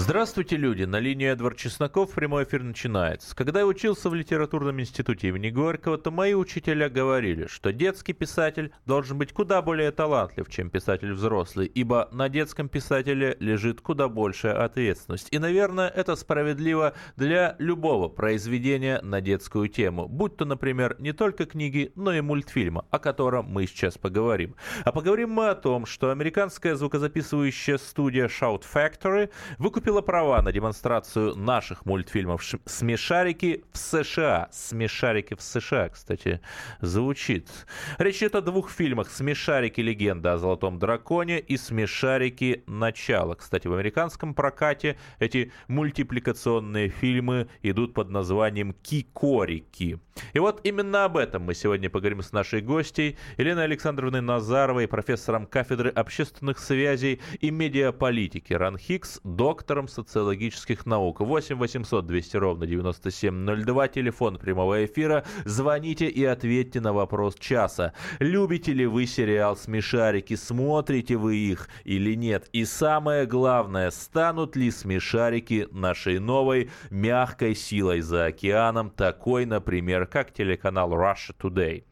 Здравствуйте, люди! На линии Эдвард Чесноков прямой эфир начинается. Когда я учился в литературном институте имени Горького, то мои учителя говорили, что детский писатель должен быть куда более талантлив, чем писатель взрослый, ибо на детском писателе лежит куда большая ответственность. И, наверное, это справедливо для любого произведения на детскую тему, будь то, например, не только книги, но и мультфильма, о котором мы сейчас поговорим. А поговорим мы о том, что американская звукозаписывающая студия Shout Factory выкупила купила права на демонстрацию наших мультфильмов «Смешарики» в США. «Смешарики» в США, кстати, звучит. Речь идет о двух фильмах «Смешарики. Легенда о золотом драконе» и «Смешарики. Начало». Кстати, в американском прокате эти мультипликационные фильмы идут под названием «Кикорики». И вот именно об этом мы сегодня поговорим с нашей гостьей Еленой Александровной Назаровой, профессором кафедры общественных связей и медиаполитики РАН Хикс, доктор доктором социологических наук. 8 800 200 ровно 9702, телефон прямого эфира. Звоните и ответьте на вопрос часа. Любите ли вы сериал «Смешарики», смотрите вы их или нет? И самое главное, станут ли «Смешарики» нашей новой мягкой силой за океаном, такой, например, как телеканал Russia Today?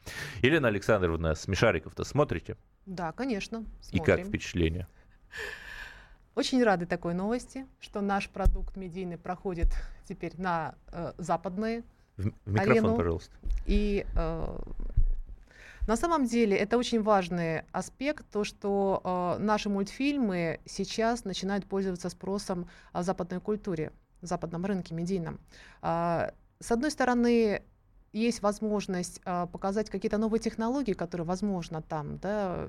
Елена Александровна, «Смешариков»-то смотрите? Да, конечно. Смотрим. И как впечатление? Очень рады такой новости, что наш продукт медийный проходит теперь на э, западные в, в микрофон, арену. пожалуйста. И э, на самом деле это очень важный аспект, то, что э, наши мультфильмы сейчас начинают пользоваться спросом в западной культуре, западном рынке медийном. Э, с одной стороны, есть возможность э, показать какие-то новые технологии, которые, возможно, там, да,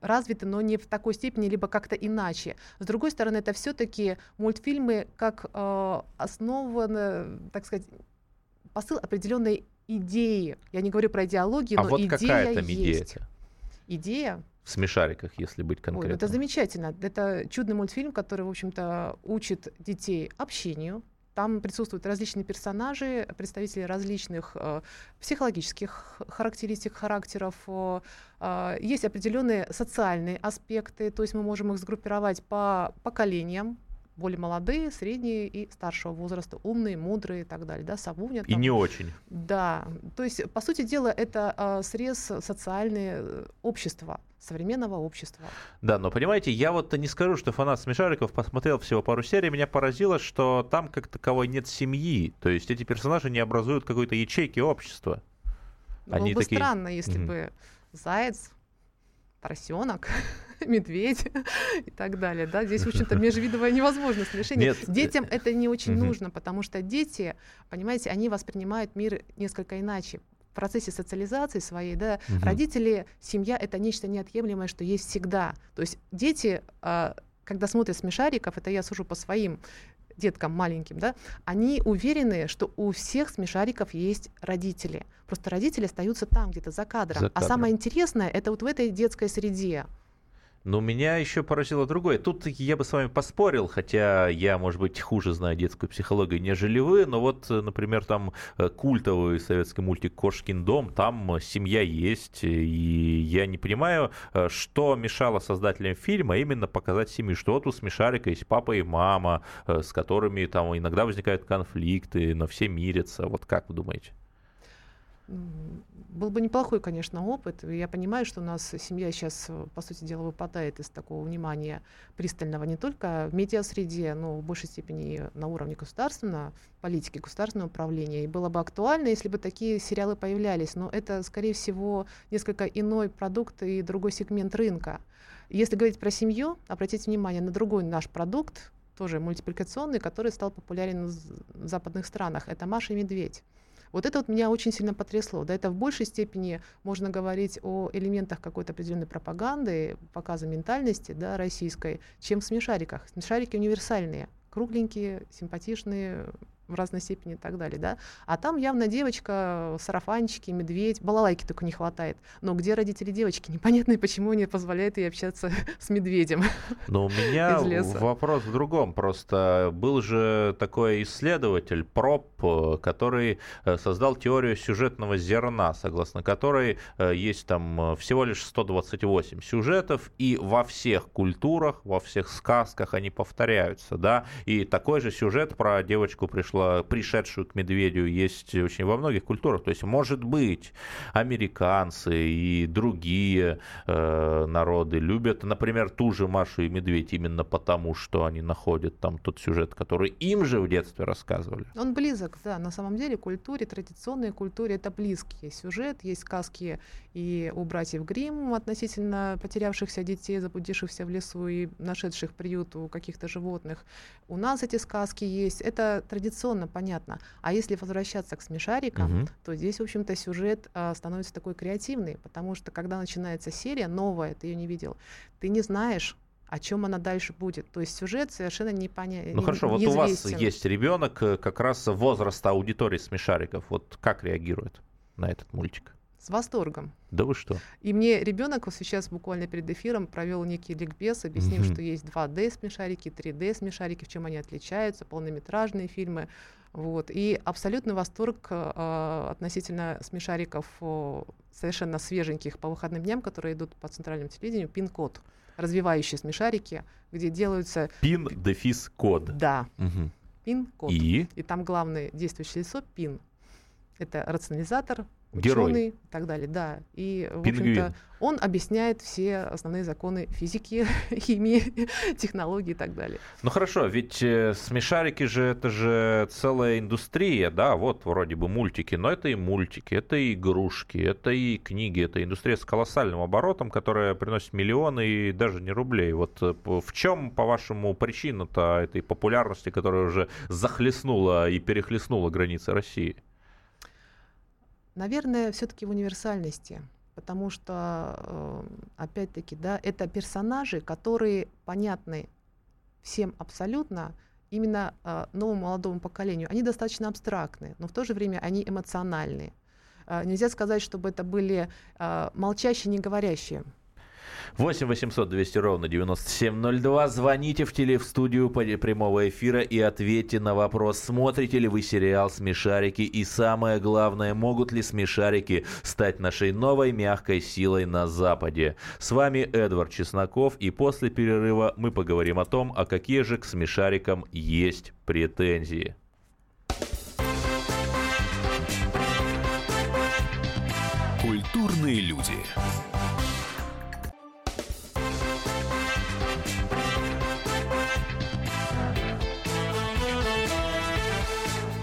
развиты, но не в такой степени, либо как-то иначе. С другой стороны, это все-таки мультфильмы как э, основаны, так сказать, посыл определенной идеи. Я не говорю про идеологию, а но вот идея какая там есть. идея -то? Идея? В смешариках, если быть конкретным. Ой, это замечательно. Это чудный мультфильм, который, в общем-то, учит детей общению, там присутствуют различные персонажи, представители различных э, психологических характеристик, характеров. Э, э, есть определенные социальные аспекты, то есть мы можем их сгруппировать по поколениям, более молодые, средние и старшего возраста, умные, мудрые и так далее, да, Савуня. И не очень. Да, то есть, по сути дела, это э, срез социальное общества современного общества. Да, но понимаете, я вот не скажу, что фанат смешариков посмотрел всего пару серий, меня поразило, что там как таковой нет семьи, то есть эти персонажи не образуют какой-то ячейки общества. Было Они бы такие... странно, если mm-hmm. бы заяц, поросенок, медведь и так далее. Да? Здесь, в общем-то, межвидовое невозможно смешение. Нет. Детям это не очень угу. нужно, потому что дети, понимаете, они воспринимают мир несколько иначе в процессе социализации своей, да, угу. родители, семья это нечто неотъемлемое, что есть всегда. То есть дети, э, когда смотрят смешариков, это я сужу по своим деткам маленьким, да, они уверены, что у всех смешариков есть родители. Просто родители остаются там, где-то за кадром. за кадром. А самое интересное это вот в этой детской среде. Но меня еще поразило другое. Тут я бы с вами поспорил, хотя я, может быть, хуже знаю детскую психологию, нежели вы, но вот, например, там э, культовый советский мультик «Кошкин дом», там семья есть, и я не понимаю, э, что мешало создателям фильма именно показать семью, что вот у Смешарика есть папа и мама, э, с которыми там иногда возникают конфликты, но все мирятся. Вот как вы думаете? Был бы неплохой, конечно, опыт. Я понимаю, что у нас семья сейчас, э, по сути дела, выпадает из такого внимания пристального не только в медиасреде, но в большей степени на уровне государственного, политики, государственного управления. И было бы актуально, если бы такие сериалы появлялись. Но это, скорее всего, несколько иной продукт и другой сегмент рынка. Если говорить про семью, обратите внимание на другой наш продукт, тоже мультипликационный, который стал популярен в западных странах. Это «Маша и медведь». Вот это вот меня очень сильно потрясло. Да, это в большей степени можно говорить о элементах какой-то определенной пропаганды, показа ментальности да, российской, чем в смешариках. Смешарики универсальные, кругленькие, симпатичные в разной степени и так далее, да. А там явно девочка, сарафанчики, медведь, балалайки только не хватает. Но где родители девочки? Непонятно, почему не позволяет ей общаться с медведем. Но у меня вопрос в другом. Просто был же такой исследователь, проб, э, который э, создал теорию сюжетного зерна, согласно которой э, есть там всего лишь 128 сюжетов, и во всех культурах, во всех сказках они повторяются, да, и такой же сюжет про девочку пришла, пришедшую к медведю есть очень во многих культурах, то есть может быть американцы и другие э, народы любят, например, ту же Машу и Медведь именно потому, что они находят там тот сюжет, который им же в детстве рассказывали. Он близок, да, на самом деле культуре, традиционной культуре это близкий сюжет, есть сказки и у братьев Гримм относительно потерявшихся детей, заблудившихся в лесу и нашедших приют у каких-то животных. У нас эти сказки есть, это традиционно понятно. А если возвращаться к смешарикам, угу. то здесь, в общем-то, сюжет а, становится такой креативный, потому что когда начинается серия новая, ты ее не видел, ты не знаешь, о чем она дальше будет. То есть сюжет совершенно непонятен. Ну хорошо, вот у вас есть ребенок э, как раз возраста аудитории смешариков. Вот как реагирует на этот мультик? С восторгом. Да вы что? И мне ребенок вот сейчас буквально перед эфиром провел некий ликбез, объяснив, mm-hmm. что есть 2D смешарики, 3D смешарики, в чем они отличаются, полнометражные фильмы. Вот. И абсолютный восторг э, относительно смешариков э, совершенно свеженьких по выходным дням, которые идут по центральному телевидению, пин-код, развивающие смешарики, где делаются... Пин-дефис-код. Да. Угу. Пин-код. И? И там главное действующее лицо пин. Это рационализатор, Герой. ученый и так далее, да. И, в общем-то, он объясняет все основные законы физики, химии, технологий и так далее. Ну хорошо, ведь э, смешарики же это же целая индустрия, да, вот вроде бы мультики, но это и мультики, это и игрушки, это и книги, это индустрия с колоссальным оборотом, которая приносит миллионы и даже не рублей. Вот э, в чем, по-вашему, причина-то этой популярности, которая уже захлестнула и перехлестнула границы России? Наверное, все-таки в универсальности, потому что, э, опять-таки, да, это персонажи, которые понятны всем абсолютно, именно э, новому молодому поколению. Они достаточно абстрактны, но в то же время они эмоциональны. Э, нельзя сказать, чтобы это были молчащие, не говорящие 8 800 200 ровно 9702. Звоните в теле в студию прямого эфира и ответьте на вопрос, смотрите ли вы сериал «Смешарики» и самое главное, могут ли смешарики стать нашей новой мягкой силой на Западе. С вами Эдвард Чесноков и после перерыва мы поговорим о том, а какие же к смешарикам есть претензии. Культурные люди.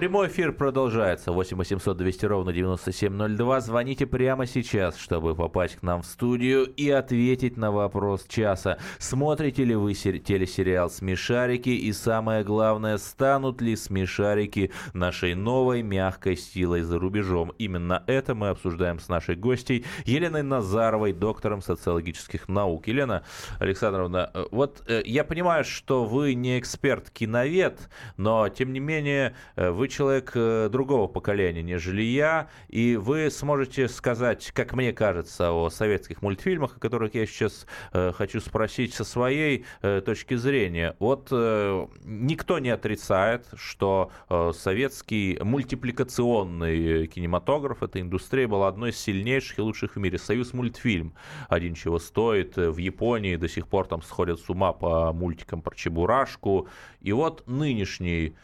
Прямой эфир продолжается. 8 800 200 ровно 9702. Звоните прямо сейчас, чтобы попасть к нам в студию и ответить на вопрос часа. Смотрите ли вы телесериал «Смешарики» и самое главное, станут ли смешарики нашей новой мягкой силой за рубежом? Именно это мы обсуждаем с нашей гостей Еленой Назаровой, доктором социологических наук. Елена Александровна, э, вот э, я понимаю, что вы не эксперт-киновед, но тем не менее э, вы человек э, другого поколения, нежели я, и вы сможете сказать, как мне кажется, о советских мультфильмах, о которых я сейчас э, хочу спросить со своей э, точки зрения. Вот никто не отрицает, что советский мультипликационный кинематограф, эта индустрия была одной из сильнейших и лучших в мире. Союз мультфильм один чего стоит. В Японии до сих пор там сходят с ума по мультикам про Чебурашку. И вот нынешний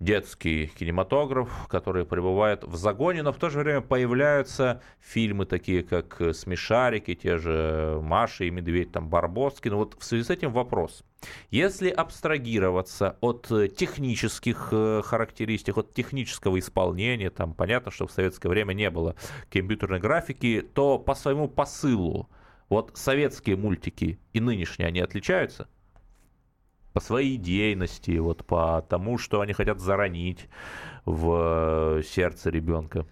детский кинематограф, который пребывает в загоне, но в то же время появляются фильмы такие, как «Смешарики», те же «Маша и Медведь», там «Барбоскин». Вот в связи с этим вопрос. Если абстрагироваться от технических э, характеристик, от технического исполнения, там понятно, что в советское время не было компьютерной графики, то по своему посылу вот советские мультики и нынешние, они отличаются? По своей идейности, вот по тому, что они хотят заронить в э, сердце ребенка?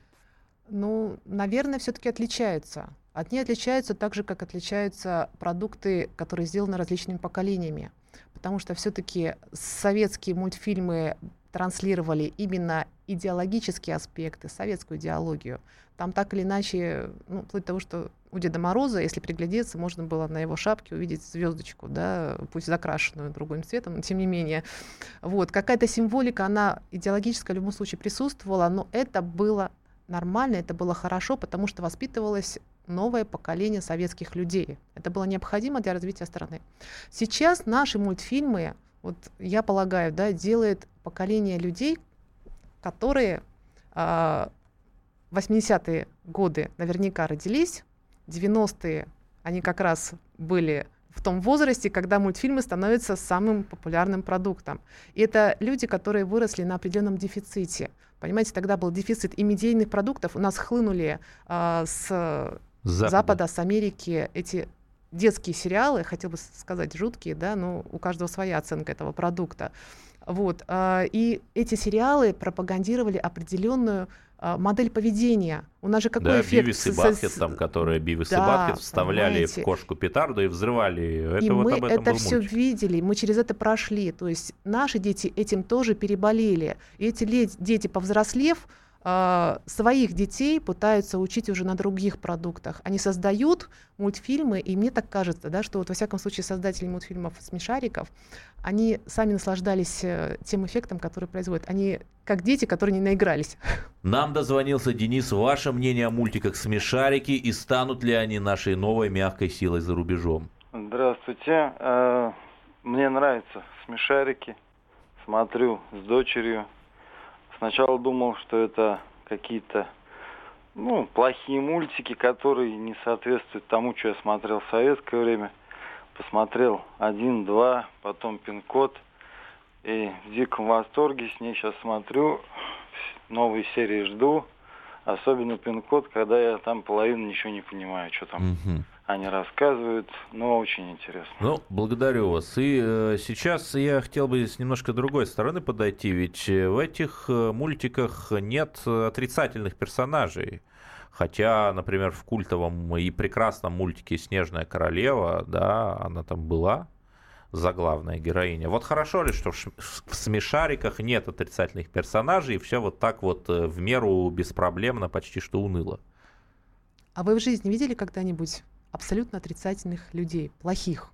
Ну, наверное, все-таки отличаются. Они отличаются так же, как отличаются продукты, которые сделаны различными поколениями. Потому что все-таки советские мультфильмы транслировали именно идеологические аспекты, советскую идеологию. Там так или иначе, ну, вплоть до того, что у Деда Мороза, если приглядеться, можно было на его шапке увидеть звездочку, да, пусть закрашенную другим цветом, но тем не менее. Вот, какая-то символика, она идеологическая в любом случае присутствовала, но это было нормально, это было хорошо, потому что воспитывалось новое поколение советских людей. Это было необходимо для развития страны. Сейчас наши мультфильмы, вот я полагаю, да, делает поколение людей, которые э, 80-е годы наверняка родились, 90-е они как раз были в том возрасте, когда мультфильмы становятся самым популярным продуктом. И это люди, которые выросли на определенном дефиците. Понимаете, тогда был дефицит и медийных продуктов. У нас хлынули э, с Запада. Запада, с Америки эти детские сериалы, хотел бы сказать жуткие, да, но у каждого своя оценка этого продукта. Вот. Э, и эти сериалы пропагандировали определенную модель поведения. У нас же какой да, эффект? Бивис и Батхет, там, которые Бивис да, и Батхет вставляли понимаете. в кошку петарду и взрывали. Это и вот мы об этом это все видели, мы через это прошли. То есть наши дети этим тоже переболели. И эти дети, повзрослев, а, своих детей пытаются учить уже на других продуктах. Они создают мультфильмы, и мне так кажется, да, что вот во всяком случае создатели мультфильмов «Смешариков», они сами наслаждались э, тем эффектом, который производят. Они как дети, которые не наигрались. Нам дозвонился Денис. Ваше мнение о мультиках «Смешарики» и станут ли они нашей новой мягкой силой за рубежом? Здравствуйте. Э, мне нравятся «Смешарики». Смотрю с дочерью Сначала думал, что это какие-то ну, плохие мультики, которые не соответствуют тому, что я смотрел в советское время. Посмотрел один, два, потом пин-код. И в диком восторге с ней сейчас смотрю. Новые серии жду. Особенно пин-код, когда я там половину ничего не понимаю, что там. Угу они рассказывают, но очень интересно. Ну, благодарю вас. И э, сейчас я хотел бы с немножко другой стороны подойти, ведь э, в этих э, мультиках нет отрицательных персонажей. Хотя, например, в культовом и прекрасном мультике «Снежная королева», да, она там была, заглавная героиня. Вот хорошо ли, что в смешариках нет отрицательных персонажей, и все вот так вот э, в меру беспроблемно, почти что уныло? А вы в жизни видели когда-нибудь абсолютно отрицательных людей, плохих.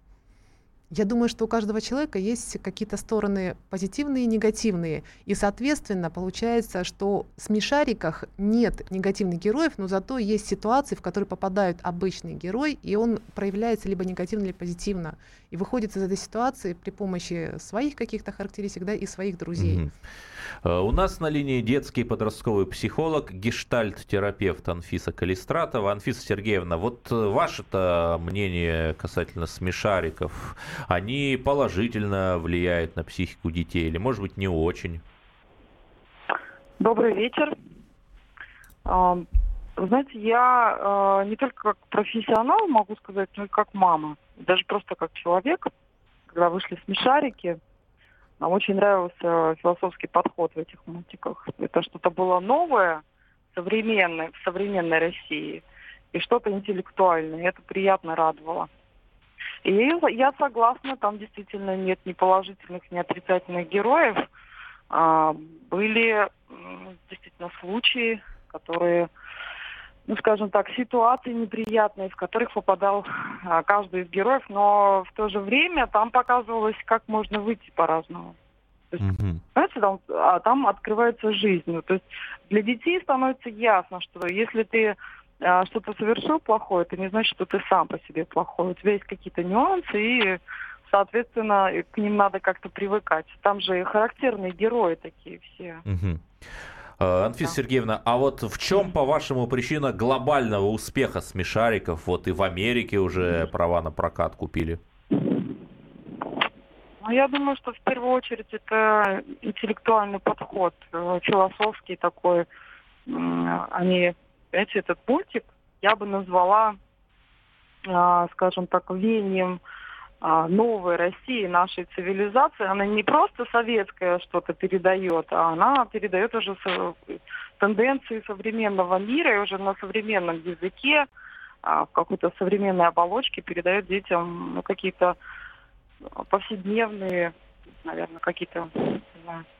Я думаю, что у каждого человека есть какие-то стороны позитивные и негативные. И, соответственно, получается, что в смешариках нет негативных героев, но зато есть ситуации, в которые попадают обычный герой, и он проявляется либо негативно, либо позитивно. И выходит из этой ситуации при помощи своих каких-то характеристик да, и своих друзей. Mm-hmm. Э, у нас на линии детский подростковый психолог, гештальт-терапевт Анфиса Калистратова. Анфиса Сергеевна, вот э, ваше-то мнение касательно смешариков, они положительно влияют на психику детей или, может быть, не очень? Добрый вечер. Знаете, я э, не только как профессионал могу сказать, но и как мама, даже просто как человек, когда вышли смешарики, нам очень нравился философский подход в этих мультиках. Это что-то было новое, современное, в современной России, и что-то интеллектуальное. Это приятно радовало. И я согласна, там действительно нет ни положительных, ни отрицательных героев. А, были действительно случаи, которые ну, скажем так, ситуации неприятные, в которых попадал а, каждый из героев, но в то же время там показывалось, как можно выйти по-разному. То есть, mm-hmm. Понимаете, там, а, там открывается жизнь. Ну, то есть для детей становится ясно, что если ты а, что-то совершил плохое, это не значит, что ты сам по себе плохой. У тебя есть какие-то нюансы, и, соответственно, к ним надо как-то привыкать. Там же характерные герои такие все. Mm-hmm. Э, Анфиса Сергеевна, а вот в чем, по-вашему, причина глобального успеха смешариков? Вот и в Америке уже права на прокат купили. Ну, я думаю, что в первую очередь это интеллектуальный подход, э, философский такой. Они, знаете, этот мультик я бы назвала, а, скажем так, веянием а, новой России, нашей цивилизации, она не просто советское что-то передает, а она передает уже тенденции современного мира и уже на современном языке, а, в какой-то современной оболочке передает детям ну, какие-то повседневные, наверное, какие-то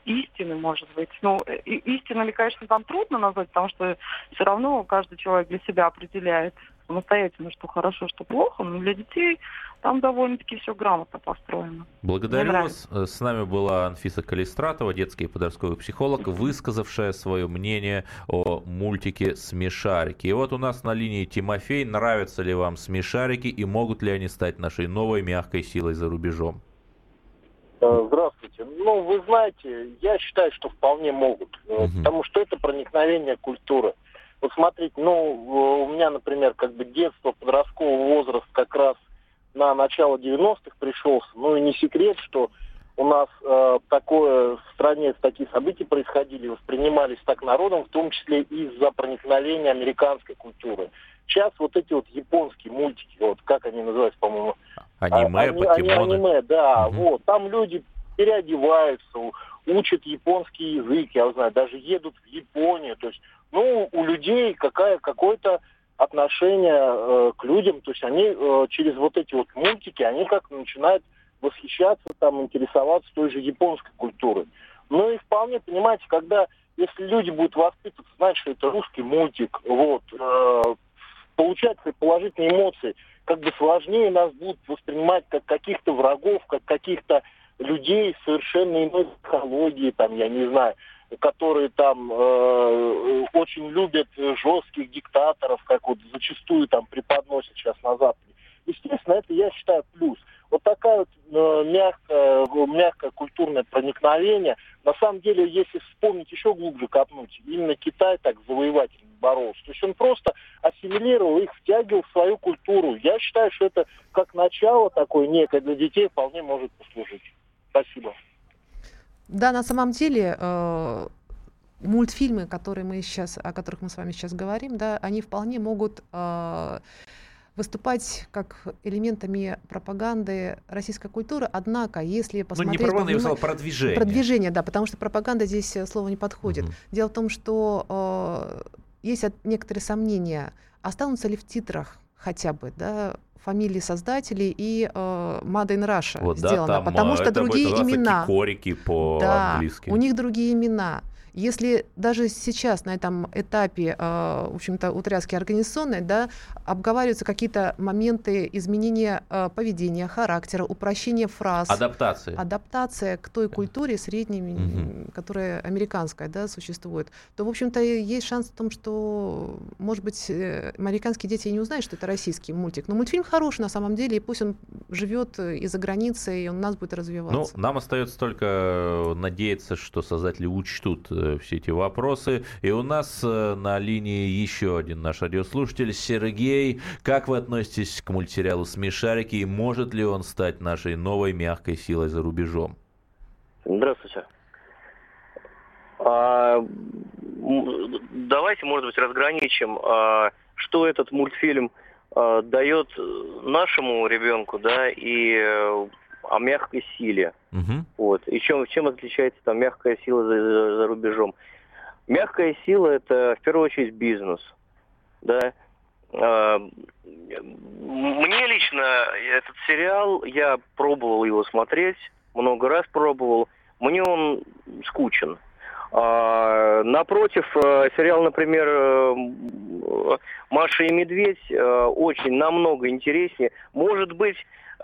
истины, может быть. Ну, истинами, конечно, там трудно назвать, потому что все равно каждый человек для себя определяет самостоятельно, что хорошо, что плохо, но для детей там довольно-таки все грамотно построено. Благодарю вас. С нами была Анфиса Калистратова, детский и подростковый психолог, высказавшая свое мнение о мультике «Смешарики». И вот у нас на линии Тимофей. Нравятся ли вам «Смешарики» и могут ли они стать нашей новой мягкой силой за рубежом? Э, здравствуйте. Ну, вы знаете, я считаю, что вполне могут, угу. потому что это проникновение культуры. Вот смотрите, ну, у меня, например, как бы детство, подростковый возраст как раз на начало 90-х пришелся. Ну и не секрет, что у нас э, такое в стране такие события происходили, воспринимались так народом, в том числе из-за проникновения американской культуры. Сейчас вот эти вот японские мультики, вот как они называются, по-моему, аниме, а, покемоны. Аниме, да, угу. вот там люди переодеваются, учат японский язык, я знаю, даже едут в Японию, то есть ну, у людей какая, какое-то отношение э, к людям, то есть они э, через вот эти вот мультики, они как начинают восхищаться, там, интересоваться той же японской культурой. Ну и вполне, понимаете, когда, если люди будут воспитываться, знать, что это русский мультик, вот, э, получать положительные эмоции, как бы сложнее нас будут воспринимать как каких-то врагов, как каких-то людей совершенно иной психологии, там, я не знаю, которые там э, очень любят жестких диктаторов, как вот зачастую там преподносят сейчас на Западе. Естественно, это я считаю плюс. Вот такая вот э, мягкое, мягкое культурное проникновение. На самом деле, если вспомнить еще глубже копнуть, именно Китай так завоевательно боролся. То есть он просто ассимилировал их, втягивал в свою культуру. Я считаю, что это как начало такое некое для детей вполне может послужить. Спасибо. Да, на самом деле э, мультфильмы, которые мы сейчас, о которых мы с вами сейчас говорим, да, они вполне могут э, выступать как элементами пропаганды российской культуры, однако, если посмотреть... Ну, не пропаганда, я сказал, продвижение. Продвижение, да, потому что пропаганда здесь э, слово не подходит. Угу. Дело в том, что э, есть некоторые сомнения, останутся ли в титрах хотя бы, да, фамилии создателей и э, Made in Russia вот, сделано, да, там, потому что другие имена. Корики по-английски. Да, у них другие имена. Если даже сейчас на этом этапе, э, в общем-то, утряски организационной, да, обговариваются какие-то моменты изменения э, поведения, характера, упрощения фраз. Адаптация. Адаптация к той культуре средней, угу. которая американская, да, существует, то, в общем-то, есть шанс в том, что, может быть, э, американские дети не узнают, что это российский мультик. Но мультфильм хороший на самом деле, и пусть он живет и за границей, и он у нас будет развиваться. Ну, нам остается только надеяться, что создатели учтут Э, все эти вопросы. И у нас э, на линии еще один наш радиослушатель Сергей. Как вы относитесь к мультсериалу «Смешарики» и может ли он стать нашей новой мягкой силой за рубежом? Здравствуйте. А, давайте, может быть, разграничим, а, что этот мультфильм а, дает нашему ребенку, да, и о мягкой силе. Угу. Вот. И чем, чем отличается там мягкая сила за, за, за рубежом? Мягкая сила это в первую очередь бизнес. Да? А, мне лично этот сериал, я пробовал его смотреть, много раз пробовал, мне он скучен. А, напротив, э, сериал, например, э, «Маша и медведь» э, очень намного интереснее. Может быть,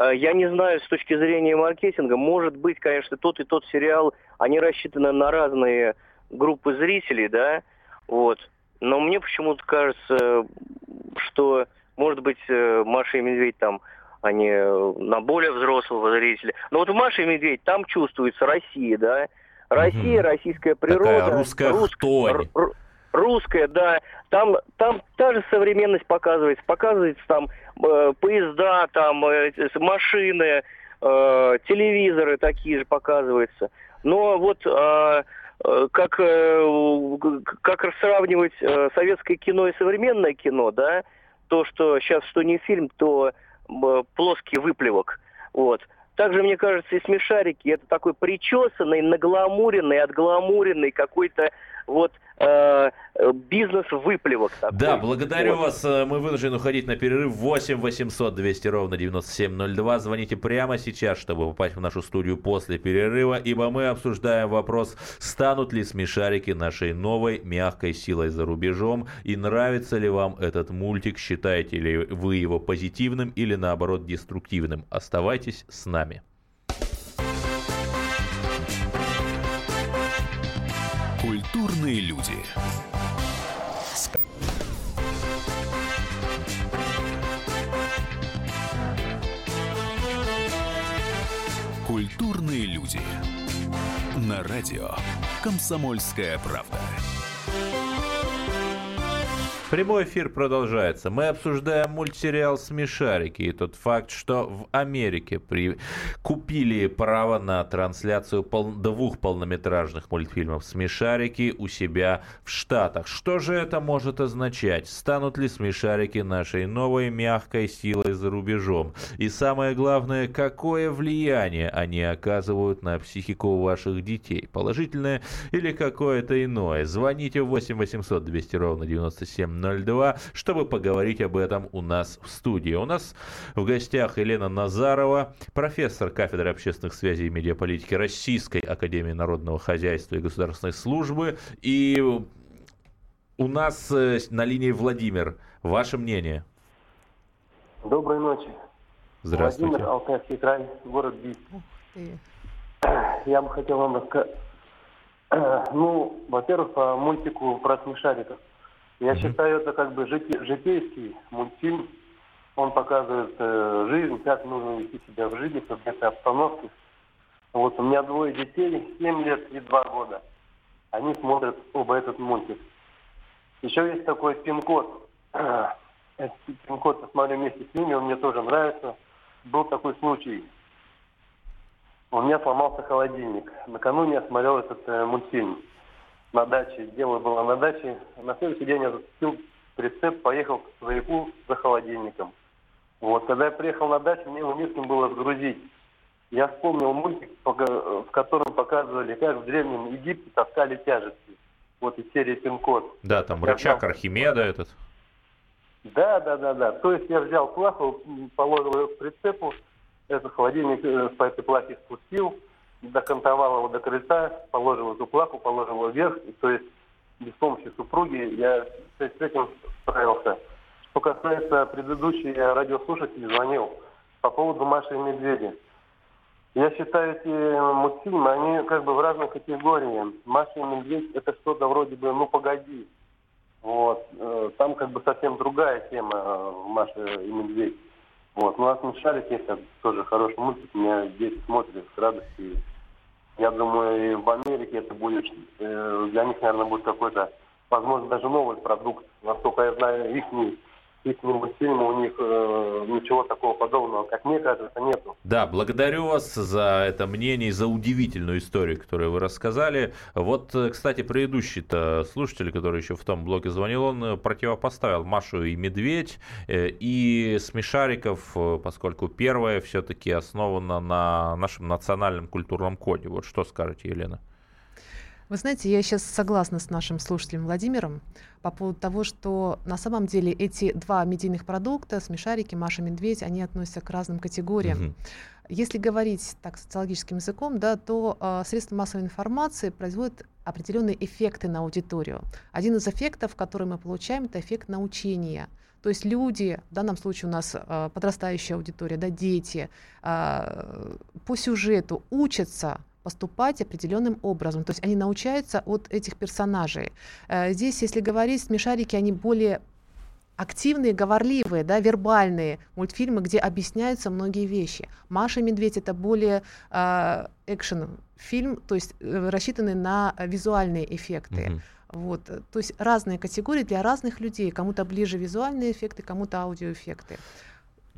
я не знаю, с точки зрения маркетинга, может быть, конечно, тот и тот сериал, они рассчитаны на разные группы зрителей, да, вот. Но мне почему-то кажется, что, может быть, э, Маша и Медведь там, они на более взрослого зрителя. Но вот в Маше и Медведь там чувствуется Россия, да, Россия, угу. российская природа. Такая русская рус... хтонь русская, да, там, там та же современность показывается, показывается там э, поезда, там э, машины, э, телевизоры такие же показываются. Но вот э, э как, э, как сравнивать э, советское кино и современное кино, да, то, что сейчас что не фильм, то э, плоский выплевок, вот. Также, мне кажется, и смешарики это такой причесанный, нагламуренный, отгламуренный какой-то вот э, бизнес выплевок. Такой. Да, благодарю вот. вас. Э, мы вынуждены уходить на перерыв. 8 800 200 ровно 9702. Звоните прямо сейчас, чтобы попасть в нашу студию после перерыва, ибо мы обсуждаем вопрос, станут ли смешарики нашей новой мягкой силой за рубежом, и нравится ли вам этот мультик, считаете ли вы его позитивным или наоборот деструктивным. Оставайтесь с нами. Культурные люди. Культурные люди. На радио «Комсомольская правда». Прямой эфир продолжается. Мы обсуждаем мультсериал «Смешарики» и тот факт, что в Америке при... купили право на трансляцию пол... двух полнометражных мультфильмов «Смешарики» у себя в Штатах. Что же это может означать? Станут ли «Смешарики» нашей новой мягкой силой за рубежом? И самое главное, какое влияние они оказывают на психику ваших детей? Положительное или какое-то иное? Звоните 8 800 200 ровно 97 02, чтобы поговорить об этом у нас в студии. У нас в гостях Елена Назарова, профессор кафедры общественных связей и медиаполитики Российской Академии Народного Хозяйства и Государственной Службы. И у нас э, на линии Владимир. Ваше мнение? Доброй ночи. Здравствуйте. Владимир, Алтайский край, город Бийск. Я бы хотел вам рассказать. Ну, во-первых, по мультику про смешариков. Я считаю, это как бы жите, житейский мультфильм. Он показывает э, жизнь, как нужно вести себя в жизни, в этой обстановке. Вот у меня двое детей, 7 лет и 2 года. Они смотрят оба этот мультик. Еще есть такой пин-код. Пин-код я смотрю вместе с ними, он мне тоже нравится. Был такой случай. У меня сломался холодильник. Накануне я смотрел этот э, мультфильм на даче, дело было на даче. На следующий день я зацепил прицеп, поехал к свояку за холодильником. Вот, когда я приехал на дачу, мне его не с кем было сгрузить. Я вспомнил мультик, в котором показывали, как в Древнем Египте таскали тяжести. Вот из серии Пин-код. Да, там рычаг Архимеда этот. Да, да, да, да. То есть я взял плаху, положил ее к прицепу, этот холодильник э, по этой плахе спустил, докантовал его до крыльца, положил эту плаху, положил его вверх. И, то есть без помощи супруги я с этим справился. Что касается предыдущей, я радиослушатель звонил по поводу Маши и Медведя. Я считаю, эти мультфильмы, они как бы в разных категориях. Маша и Медведь это что-то вроде бы, ну погоди. Вот. Э, там как бы совсем другая тема э, Маша и Медведь. Вот. Ну, а смешарики это тоже хороший мультик. Меня дети смотрят с радостью. Я думаю, и в Америке это будет, э, для них, наверное, будет какой-то, возможно, даже новый продукт. Насколько я знаю, их их мультфильмы, у них э, ничего такого подобного, как мне кажется, нету. Да, благодарю вас за это мнение и за удивительную историю, которую вы рассказали. Вот, э, кстати, предыдущий-то слушатель, который еще в том блоке звонил, он э, противопоставил Машу и Медведь э, и Смешариков, э, поскольку первое все-таки основано на нашем национальном культурном коде. Вот что скажете, Елена? Вы знаете, я сейчас согласна с нашим слушателем Владимиром по поводу того, что на самом деле эти два медийных продукта, смешарики, Маша Медведь, они относятся к разным категориям. Угу. Если говорить так социологическим языком, да, то э, средства массовой информации производят определенные эффекты на аудиторию. Один из эффектов, который мы получаем, это эффект научения. То есть люди, в данном случае у нас э, подрастающая аудитория, да, дети, э, по сюжету учатся поступать определенным образом. То есть они научаются от этих персонажей. Э, здесь, если говорить, смешарики, они более активные, говорливые, да, вербальные мультфильмы, где объясняются многие вещи. Маша и Медведь это более э, экшен фильм, то есть э, рассчитанный на визуальные эффекты. Mm-hmm. Вот, то есть разные категории для разных людей. Кому-то ближе визуальные эффекты, кому-то аудиоэффекты.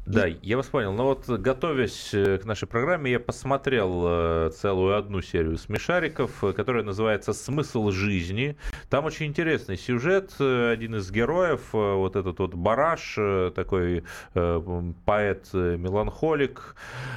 Да, я вас понял. Но вот готовясь э, к нашей программе, я посмотрел э, целую одну серию смешариков, э, которая называется «Смысл жизни». Там очень интересный сюжет. Один из героев, вот этот вот Бараш, такой поэт-меланхолик,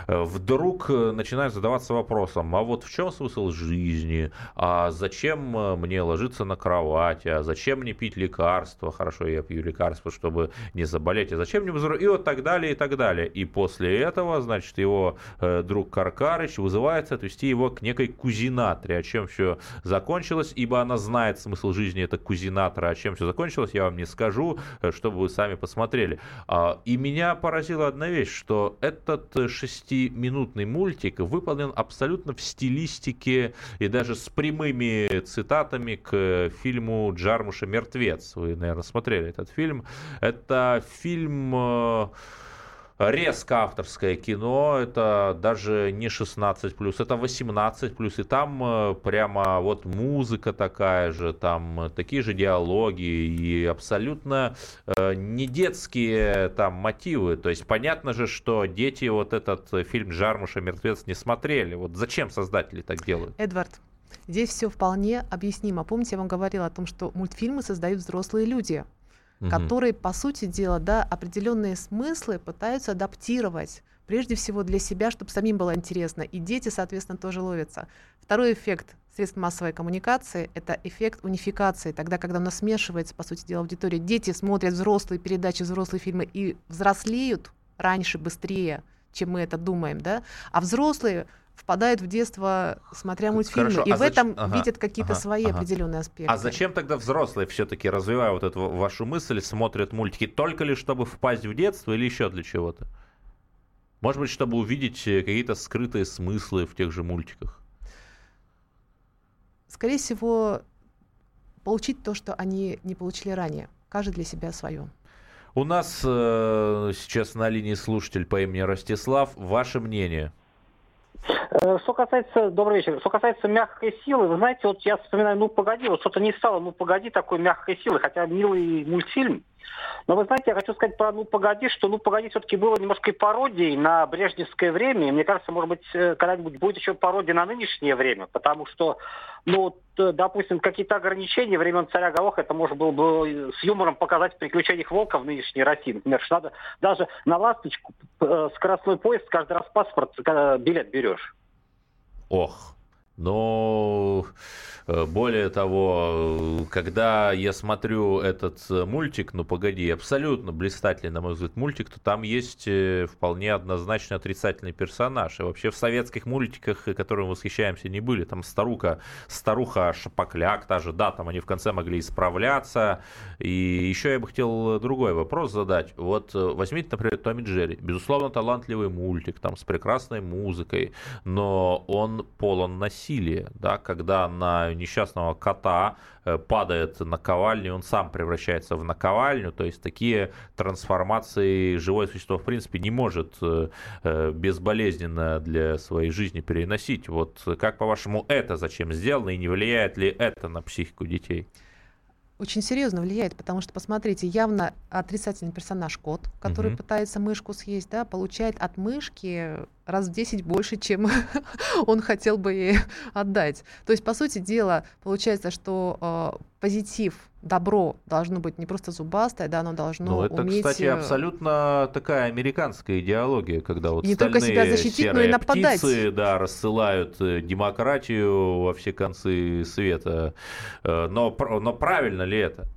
вдруг начинает задаваться вопросом, а вот в чем смысл жизни? А зачем мне ложиться на кровать? А зачем мне пить лекарства? Хорошо, я пью лекарства, чтобы не заболеть. А зачем мне... И вот так далее, и так далее. И после этого, значит, его э, друг Каркарыч вызывается отвести его к некой кузинатре. О чем все закончилось, ибо она знает смысл жизни, это кузинатора. О чем все закончилось, я вам не скажу, э, чтобы вы сами посмотрели. А, и меня поразила одна вещь, что этот шестиминутный мультик выполнен абсолютно в стилистике и даже с прямыми цитатами к фильму Джармуша «Мертвец». Вы, наверное, смотрели этот фильм. Это фильм э, резко авторское кино, это даже не 16 плюс, это 18 плюс, и там э, прямо вот музыка такая же, там такие же диалоги и абсолютно э, не детские там мотивы. То есть понятно же, что дети вот этот фильм Жармуша «Мертвец» не смотрели. Вот зачем создатели так делают? Эдвард, Здесь все вполне объяснимо. Помните, я вам говорила о том, что мультфильмы создают взрослые люди угу. которые, по сути дела, да, определенные смыслы пытаются адаптировать прежде всего для себя, чтобы самим было интересно. И дети, соответственно, тоже ловятся. Второй эффект средств массовой коммуникации – это эффект унификации. Тогда, когда у нас смешивается, по сути дела, аудитория, дети смотрят взрослые передачи, взрослые фильмы и взрослеют раньше, быстрее, чем мы это думаем, да, а взрослые впадают в детство, смотря мультфильмы, Хорошо, и а в этом ага, видят какие-то ага, свои ага. определенные аспекты. А зачем тогда взрослые все-таки, развивая вот эту вашу мысль, смотрят мультики только лишь чтобы впасть в детство или еще для чего-то? Может быть, чтобы увидеть э, какие-то скрытые смыслы в тех же мультиках? Скорее всего, получить то, что они не получили ранее. Каждый для себя свое. У нас э, сейчас на линии слушатель по имени Ростислав. Ваше мнение? Э, что касается, добрый вечер, что касается мягкой силы, вы знаете, вот я вспоминаю, ну погоди, вот что-то не стало, ну погоди такой мягкой силы, хотя милый мультфильм. Но вы знаете, я хочу сказать про «Ну, погоди», что «Ну, погоди» все-таки было немножко пародией на брежневское время. И мне кажется, может быть, э, когда-нибудь будет еще пародия на нынешнее время, потому что, ну, э, допустим, какие-то ограничения времен царя Галоха, это можно было бы с юмором показать в приключениях волка в нынешней России. Например, что надо даже на «Ласточку» скоростной поезд каждый раз паспорт, билет берешь. Ох, но э, более того, когда я смотрю этот э, мультик, ну погоди, абсолютно блистательный, на мой взгляд, мультик, то там есть э, вполне однозначно отрицательный персонаж. И вообще в советских мультиках, которым восхищаемся, не были. Там старуха, старуха Шапокляк, та же, да, там они в конце могли исправляться. И еще я бы хотел другой вопрос задать. Вот возьмите, например, Томми Джерри. Безусловно, талантливый мультик, там с прекрасной музыкой, но он полон насилия насилие, да, когда на несчастного кота э, падает наковальня, он сам превращается в наковальню, то есть такие трансформации живое существо в принципе не может э, э, безболезненно для своей жизни переносить. Вот как по-вашему это зачем сделано и не влияет ли это на психику детей? Очень серьезно влияет, потому что, посмотрите, явно отрицательный персонаж кот, который угу. пытается мышку съесть, да, получает от мышки раз в 10 больше, чем он хотел бы ей отдать. То есть, по сути дела, получается, что э, позитив, добро должно быть не просто зубастое, да, оно должно ну, это, уметь... кстати, э, абсолютно такая американская идеология, когда вот не только себя защитить, но и нападать. птицы, да, рассылают э, демократию во все концы света. Э, но, но правильно ли это?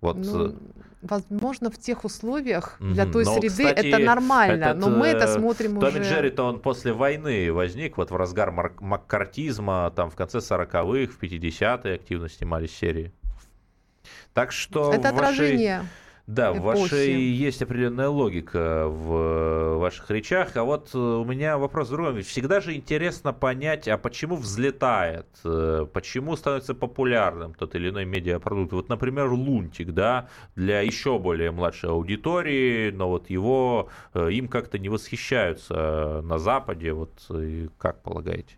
Вот. Ну, возможно, в тех условиях для той но, среды кстати, это нормально, этот, но мы это смотрим Том уже... Том Джерри-то он после войны возник, вот в разгар маккартизма, там в конце 40-х, в 50-е активно снимались серии. Так что это отражение. Вашей... Да, в вашей есть определенная логика в ваших речах. А вот э, у меня вопрос в другом. Всегда же интересно понять, а почему взлетает, э, почему становится популярным тот или иной медиапродукт. Вот, например, Лунтик, да, для еще более младшей аудитории, но вот его, э, им как-то не восхищаются на Западе. Вот как полагаете?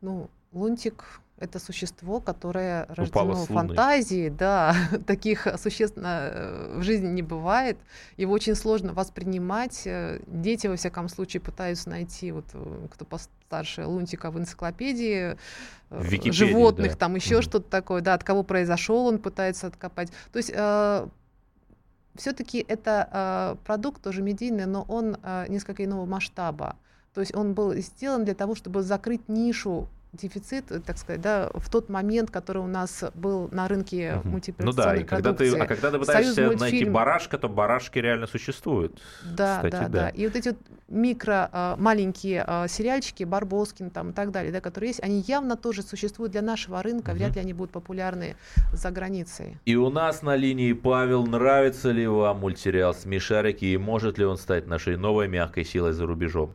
Ну, Лунтик это существо, которое рождено в фантазии, да, таких существ э, в жизни не бывает. Его очень сложно воспринимать. Э, дети, во всяком случае, пытаются найти, вот э, кто постарше Лунтика в энциклопедии в животных, да. там еще mm что-то такое, да, от кого произошел, он пытается откопать. То есть все-таки это э, продукт тоже медийный, но он э, несколько иного масштаба. То есть он был сделан для того, чтобы закрыть нишу дефицит, э, так сказать, да, в тот момент, который у нас был на рынке угу. мультипликационной Ну да, и когда ты, а когда ты пытаешься найти барашка, то барашки реально существуют. Да, кстати, да, да, да. И вот эти вот микро, а, маленькие а, сериальчики, Барбоскин там и так далее, да, которые есть, они явно тоже существуют для нашего рынка, угу. вряд ли они будут популярны за границей. И у нас на линии Павел, нравится ли вам мультсериал «Смешарики» и может ли он стать нашей новой мягкой силой за рубежом?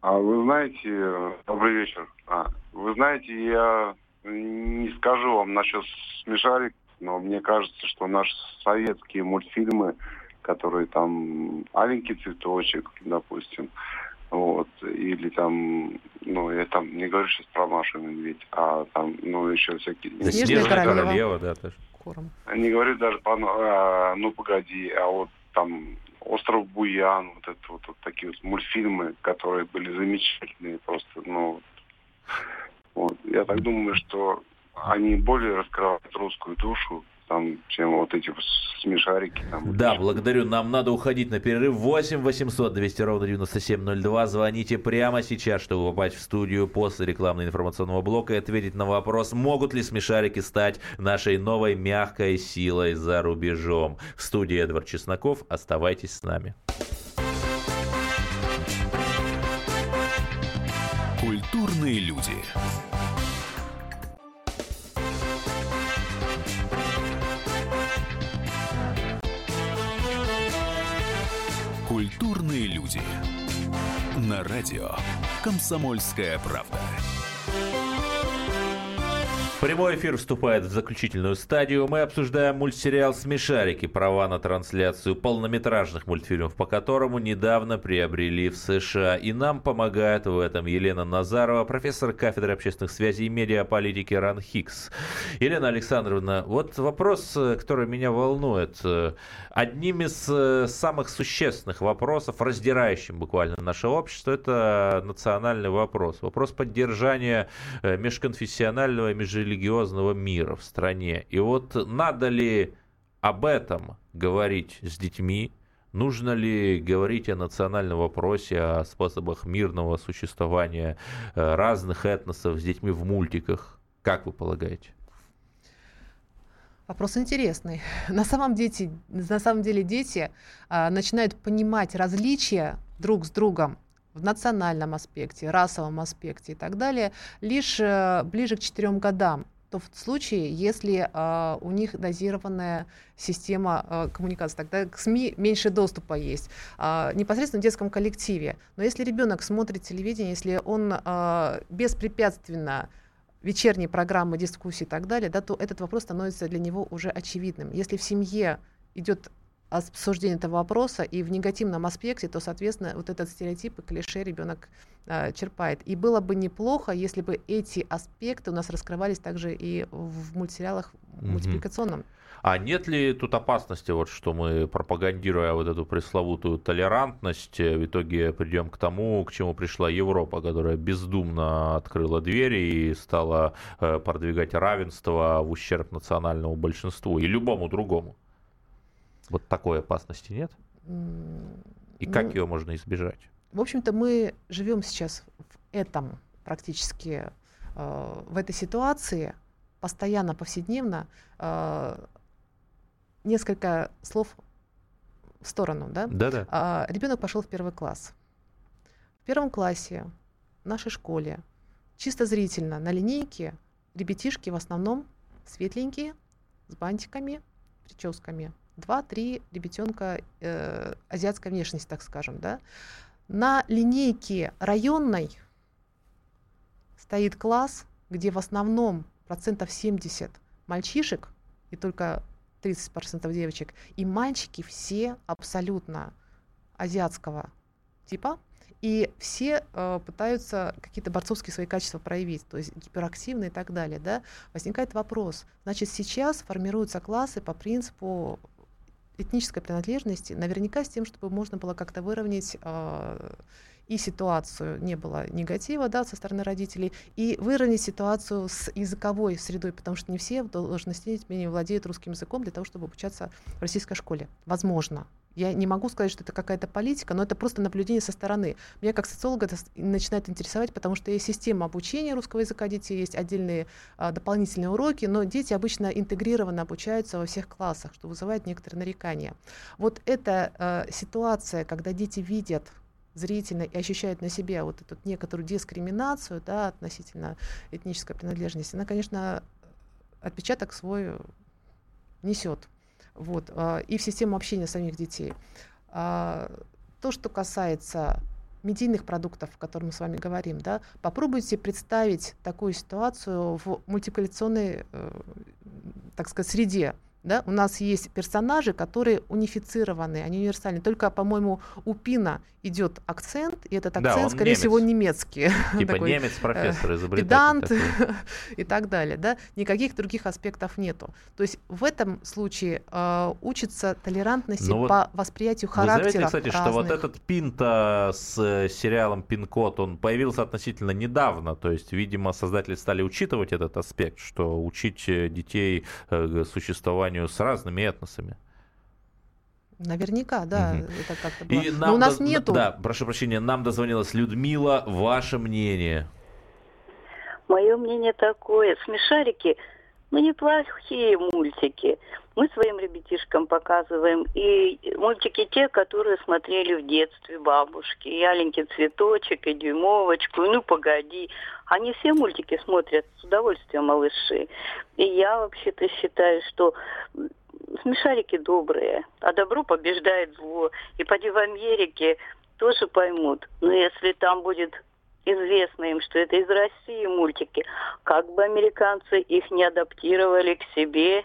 А вы знаете, добрый вечер. А, вы знаете, я не скажу вам насчет смешарик, но мне кажется, что наши советские мультфильмы, которые там «Аленький цветочек», допустим, вот, или там, ну, я там не говорю сейчас про Машу и Медведь, а там, ну, еще всякие... Да, Снежная королева. королева, да, тоже. Не говорю даже по, а, ну, погоди, а вот там Остров Буян, вот это вот, вот такие вот мультфильмы, которые были замечательные просто, ну, вот. Я так думаю, что они более раскрывают русскую душу, там, чем вот эти смешарики. Там, да, благодарю. Нам надо уходить на перерыв. 8 800 200 ровно 9702. Звоните прямо сейчас, чтобы попасть в студию после рекламно-информационного блока и ответить на вопрос, могут ли смешарики стать нашей новой мягкой силой за рубежом. В студии Эдвард Чесноков. Оставайтесь с нами. Культурные люди. Культурные люди. На радио «Комсомольская правда». Прямой эфир вступает в заключительную стадию. Мы обсуждаем мультсериал «Смешарики», права на трансляцию полнометражных мультфильмов, по которому недавно приобрели в США. И нам помогает в этом Елена Назарова, профессор кафедры общественных связей и медиаполитики РАН Хикс. Елена Александровна, вот вопрос, который меня волнует. Одним из э, самых существенных вопросов, раздирающим буквально наше общество, это национальный вопрос. Вопрос поддержания э, межконфессионального и межрелигиозного мира в стране. И вот надо ли об этом говорить с детьми, Нужно ли говорить о национальном вопросе, о способах мирного существования э, разных этносов с детьми в мультиках? Как вы полагаете? Вопрос интересный. На самом деле, на самом деле дети а, начинают понимать различия друг с другом в национальном аспекте, расовом аспекте и так далее лишь а, ближе к четырем годам. То в случае, если а, у них дозированная система а, коммуникации, тогда к СМИ меньше доступа есть, а, непосредственно в детском коллективе. Но если ребенок смотрит телевидение, если он а, беспрепятственно вечерние программы, дискуссии и так далее, да, то этот вопрос становится для него уже очевидным. Если в семье идет обсуждение этого вопроса и в негативном аспекте, то, соответственно, вот этот стереотип и клише ребенок э, черпает. И было бы неплохо, если бы эти аспекты у нас раскрывались также и в мультсериалах mm-hmm. мультипликационном. А нет ли тут опасности, вот, что мы, пропагандируя вот эту пресловутую толерантность, в итоге придем к тому, к чему пришла Европа, которая бездумно открыла двери и стала э, продвигать равенство в ущерб национальному большинству и любому другому? Вот такой опасности нет? И как ну, ее можно избежать? В общем-то, мы живем сейчас в этом практически, э, в этой ситуации, постоянно, повседневно. Э, несколько слов в сторону, да? Да-да. А, ребенок пошел в первый класс. В первом классе в нашей школе чисто зрительно на линейке ребятишки в основном светленькие, с бантиками, прическами. Два-три ребятенка э, азиатской внешности, так скажем, да. На линейке районной стоит класс, где в основном процентов 70 мальчишек и только 30% девочек, и мальчики все абсолютно азиатского типа, и все э, пытаются какие-то борцовские свои качества проявить, то есть гиперактивные и так далее. Да? Возникает вопрос, значит, сейчас формируются классы по принципу этнической принадлежности, наверняка с тем, чтобы можно было как-то выровнять э, и ситуацию, не было негатива да, со стороны родителей, и выровнять ситуацию с языковой средой, потому что не все в должности степени владеют русским языком для того, чтобы обучаться в российской школе. Возможно. Я не могу сказать, что это какая-то политика, но это просто наблюдение со стороны. Меня как социолога это начинает интересовать, потому что есть система обучения русского языка детей, есть отдельные а, дополнительные уроки, но дети обычно интегрированно обучаются во всех классах, что вызывает некоторые нарекания. Вот эта а, ситуация, когда дети видят зрительно и ощущают на себе вот эту некоторую дискриминацию да, относительно этнической принадлежности, она, конечно, отпечаток свой несет. Вот, а, и в систему общения самих детей. А, то, что касается медийных продуктов, о которых мы с вами говорим, да, попробуйте представить такую ситуацию в мультипликационной, э, так сказать, среде. Да? У нас есть персонажи, которые унифицированы, они универсальны. Только, по-моему, у Пина идет акцент, и этот акцент, да, скорее немец. всего, немецкий. Типа такой, немец, профессор, э, изобретатель. Педант и так далее. Да? Никаких других аспектов нету. То есть в этом случае э, учится толерантности Но ну по восприятию характера. Вы заметили, кстати, разных. что вот этот Пинта с э, сериалом Пин-код, он появился относительно недавно. То есть, видимо, создатели стали учитывать этот аспект, что учить э, детей э, существованию с разными этносами. Наверняка, да, угу. это как-то было. И нам Но у нас до... нету. Да, прошу прощения, нам дозвонилась Людмила. Ваше мнение? Мое мнение такое. Смешарики, ну, неплохие мультики. Мы своим ребятишкам показываем. И мультики те, которые смотрели в детстве бабушки. И «Аленький цветочек», и «Дюймовочку», и «Ну, погоди». Они все мультики смотрят с удовольствием, малыши. И я вообще-то считаю, что смешарики добрые, а добро побеждает зло. И поди в Америке тоже поймут. Но если там будет известно им, что это из России мультики, как бы американцы их не адаптировали к себе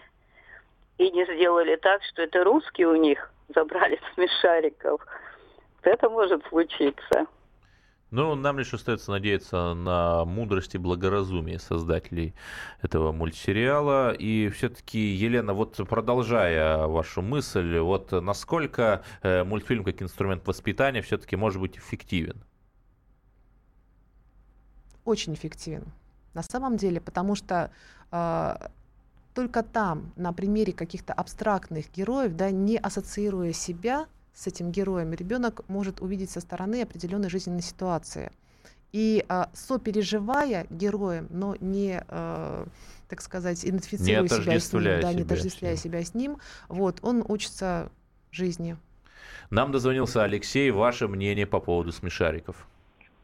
и не сделали так, что это русские у них забрали смешариков, это может случиться. Ну, нам лишь остается надеяться на мудрость и благоразумие создателей этого мультсериала. И все-таки, Елена, вот продолжая вашу мысль, вот насколько э, мультфильм как инструмент воспитания все-таки может быть эффективен? Очень эффективен. На самом деле, потому что э, только там, на примере каких-то абстрактных героев, да, не ассоциируя себя с этим героем, ребенок может увидеть со стороны определенной жизненной ситуации. И а, сопереживая героем, но не, а, так сказать, идентифицируя не себя с ним, да, не отождествляя себя с ним, вот, он учится жизни. Нам дозвонился Алексей. Ваше мнение по поводу смешариков?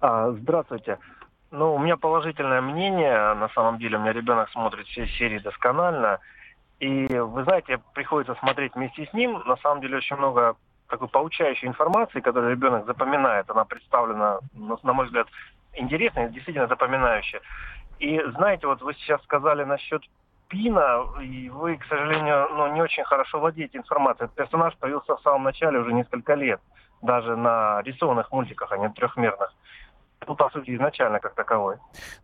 А, здравствуйте. Ну, у меня положительное мнение. На самом деле, у меня ребенок смотрит все серии досконально. И вы знаете, приходится смотреть вместе с ним. На самом деле очень много такой поучающей информации, которую ребенок запоминает, она представлена, на мой взгляд, интересной, действительно запоминающая. И знаете, вот вы сейчас сказали насчет Пина, и вы, к сожалению, ну, не очень хорошо владеете информацией. Этот персонаж появился в самом начале уже несколько лет, даже на рисованных мультиках, а не трехмерных ну, по сути, изначально как таковой.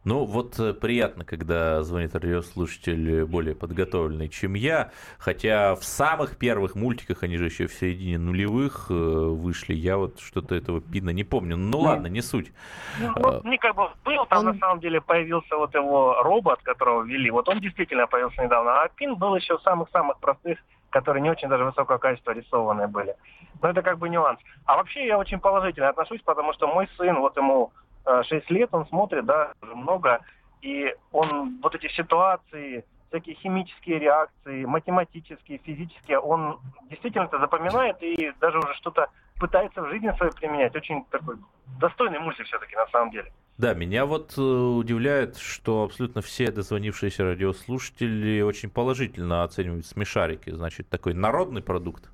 Ну, вот э, приятно, когда звонит радиослушатель более подготовленный, чем я, хотя в самых первых мультиках, они же еще в середине нулевых э, вышли, я вот что-то этого пина не помню. Ну, ну ладно, не суть. Ну, вот, не как бы был, там он... на самом деле появился вот его робот, которого ввели, вот он действительно появился недавно, а пин был еще в самых-самых простых которые не очень даже высокого качества рисованные были. Но это как бы нюанс. А вообще я очень положительно отношусь, потому что мой сын, вот ему 6 э, лет он смотрит, да, много, и он вот эти ситуации, всякие химические реакции, математические, физические, он действительно это запоминает и даже уже что-то пытается в жизни своей применять. Очень такой достойный мультик все-таки на самом деле. Да, меня вот э, удивляет, что абсолютно все дозвонившиеся радиослушатели очень положительно оценивают смешарики. Значит, такой народный продукт.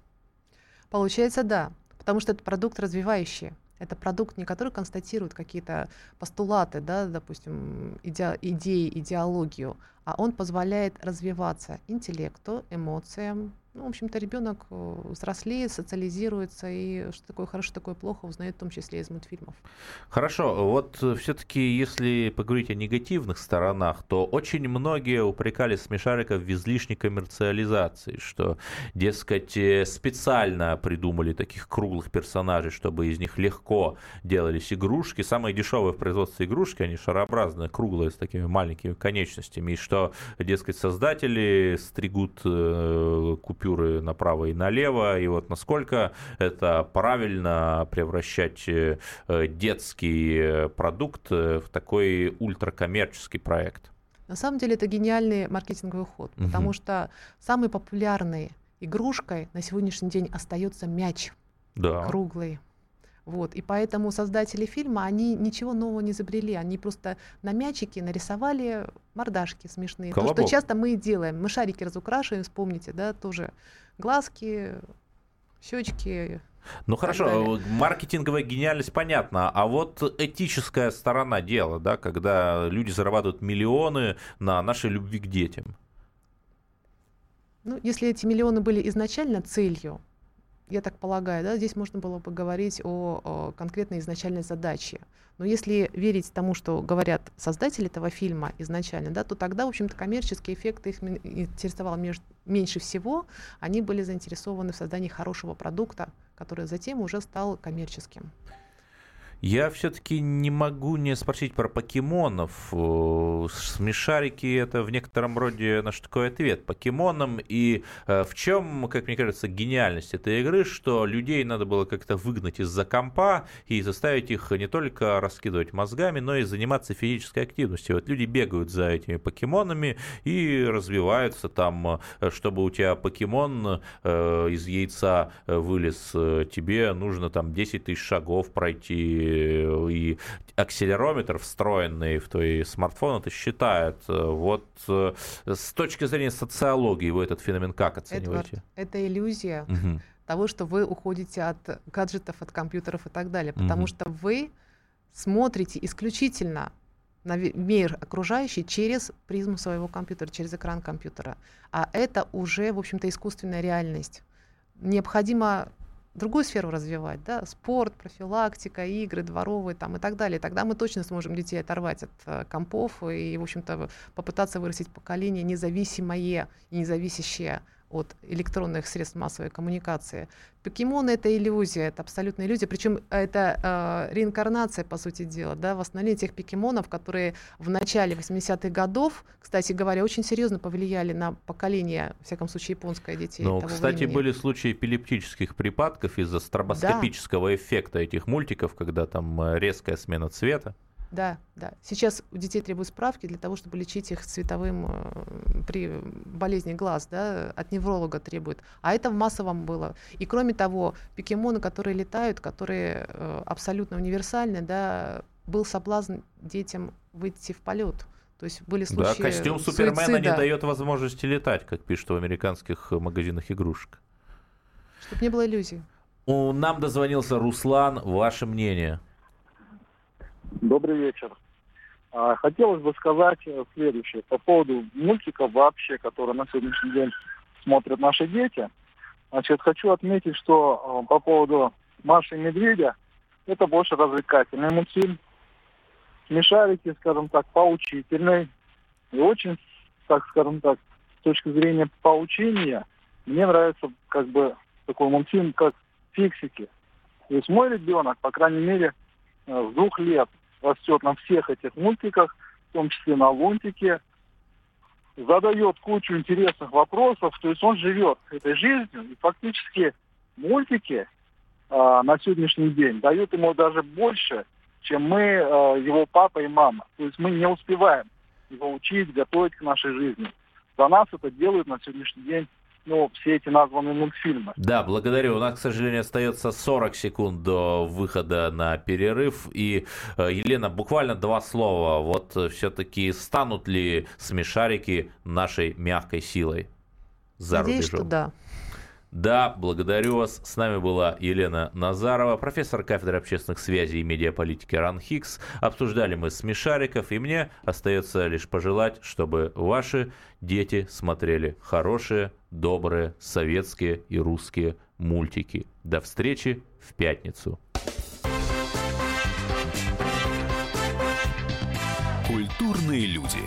Получается, да. Потому что это продукт развивающий. Это продукт, не который констатирует какие-то постулаты, да, допустим, иде, идеи, идеологию, а он позволяет развиваться интеллекту, эмоциям, ну, в общем-то, ребенок э, взрослеет, социализируется, и что такое хорошо, что такое плохо, узнает в том числе из мультфильмов. Хорошо, вот э, все-таки, если поговорить о негативных сторонах, то очень многие упрекали смешариков в излишней коммерциализации, что, дескать, э, специально придумали таких круглых персонажей, чтобы из них легко делались игрушки. Самые дешевые в производстве игрушки, они шарообразные, круглые, с такими маленькими конечностями, и что, дескать, создатели стригут купить купюры направо и налево, и вот насколько это правильно превращать э, детский э, продукт э, в такой ультракоммерческий проект? На самом деле это гениальный маркетинговый ход, угу. потому что самой популярной игрушкой на сегодняшний день остается мяч да. круглый. Вот, и поэтому создатели фильма, они ничего нового не изобрели, они просто на мячике нарисовали мордашки смешные. Колобок. То, что часто мы и делаем. Мы шарики разукрашиваем, вспомните, да, тоже глазки, щечки, ну хорошо, далее. маркетинговая гениальность понятна, а вот этическая сторона дела, да, когда люди зарабатывают миллионы на нашей любви к детям. Ну, если эти миллионы были изначально целью, я так полагаю, да, здесь можно было бы говорить о, о конкретной изначальной задаче. Но если верить тому, что говорят создатели этого фильма изначально, да, то тогда, в общем-то, коммерческий эффект их интересовал меньше всего. Они были заинтересованы в создании хорошего продукта, который затем уже стал коммерческим. Я все-таки не могу не спросить про покемонов. Смешарики это в некотором роде наш такой ответ покемонам. И э, в чем, как мне кажется, гениальность этой игры, что людей надо было как-то выгнать из-за компа и заставить их не только раскидывать мозгами, но и заниматься физической активностью. Вот люди бегают за этими покемонами и развиваются там, э, чтобы у тебя покемон э, из яйца вылез, тебе нужно там 10 тысяч шагов пройти и акселерометр, встроенный в твой смартфон, это считает. Вот э, с точки зрения социологии вы этот феномен как оцениваете? Эдвард, это иллюзия угу. того, что вы уходите от гаджетов, от компьютеров и так далее, потому угу. что вы смотрите исключительно на мир окружающий через призму своего компьютера, через экран компьютера. А это уже, в общем-то, искусственная реальность. Необходимо другую сферу развивать, да, спорт, профилактика, игры дворовые там, и так далее. Тогда мы точно сможем детей оторвать от э, компов и, в общем-то, попытаться вырастить поколение независимое и независящее от электронных средств массовой коммуникации. Покемоны — это иллюзия, это абсолютная иллюзия, причем это э, реинкарнация, по сути дела, да, восстановление тех покемонов, которые в начале 80-х годов, кстати говоря, очень серьезно повлияли на поколение, в всяком случае, японское детей. Ну, кстати, времени. были случаи эпилептических припадков из-за стробоскопического да. эффекта этих мультиков, когда там э, резкая смена цвета. Да, да. Сейчас у детей требуют справки для того, чтобы лечить их цветовым э, при болезни глаз, да, от невролога требуют. А это в массовом было. И кроме того, покемоны, которые летают, которые э, абсолютно универсальны, да, был соблазн детям выйти в полет. То есть были случаи Да, костюм Супермена суицида. не дает возможности летать, как пишут в американских магазинах игрушек. Чтобы не было иллюзий. У нам дозвонился Руслан. Ваше мнение? Добрый вечер. А, хотелось бы сказать э, следующее по поводу мультиков вообще, которые на сегодняшний день смотрят наши дети. Значит, хочу отметить, что э, по поводу Маши и Медведя, это больше развлекательный мультфильм. Смешарики, скажем так, поучительный. И очень, так скажем так, с точки зрения поучения, мне нравится как бы такой мультфильм, как «Фиксики». То есть мой ребенок, по крайней мере, э, с двух лет растет на всех этих мультиках, в том числе на лунтике, задает кучу интересных вопросов, то есть он живет этой жизнью, и фактически мультики э, на сегодняшний день дают ему даже больше, чем мы, э, его папа и мама. То есть мы не успеваем его учить, готовить к нашей жизни. За нас это делают на сегодняшний день ну, все эти названные мультфильмы. Да, благодарю. У нас, к сожалению, остается 40 секунд до выхода на перерыв. И, э, Елена, буквально два слова. Вот э, все-таки станут ли смешарики нашей мягкой силой за Надеюсь, рубежом? что да. Да, благодарю вас. С нами была Елена Назарова, профессор кафедры общественных связей и медиаполитики РАНХИКС. Обсуждали мы смешариков, и мне остается лишь пожелать, чтобы ваши дети смотрели хорошие, добрые советские и русские мультики. До встречи в пятницу. Культурные люди.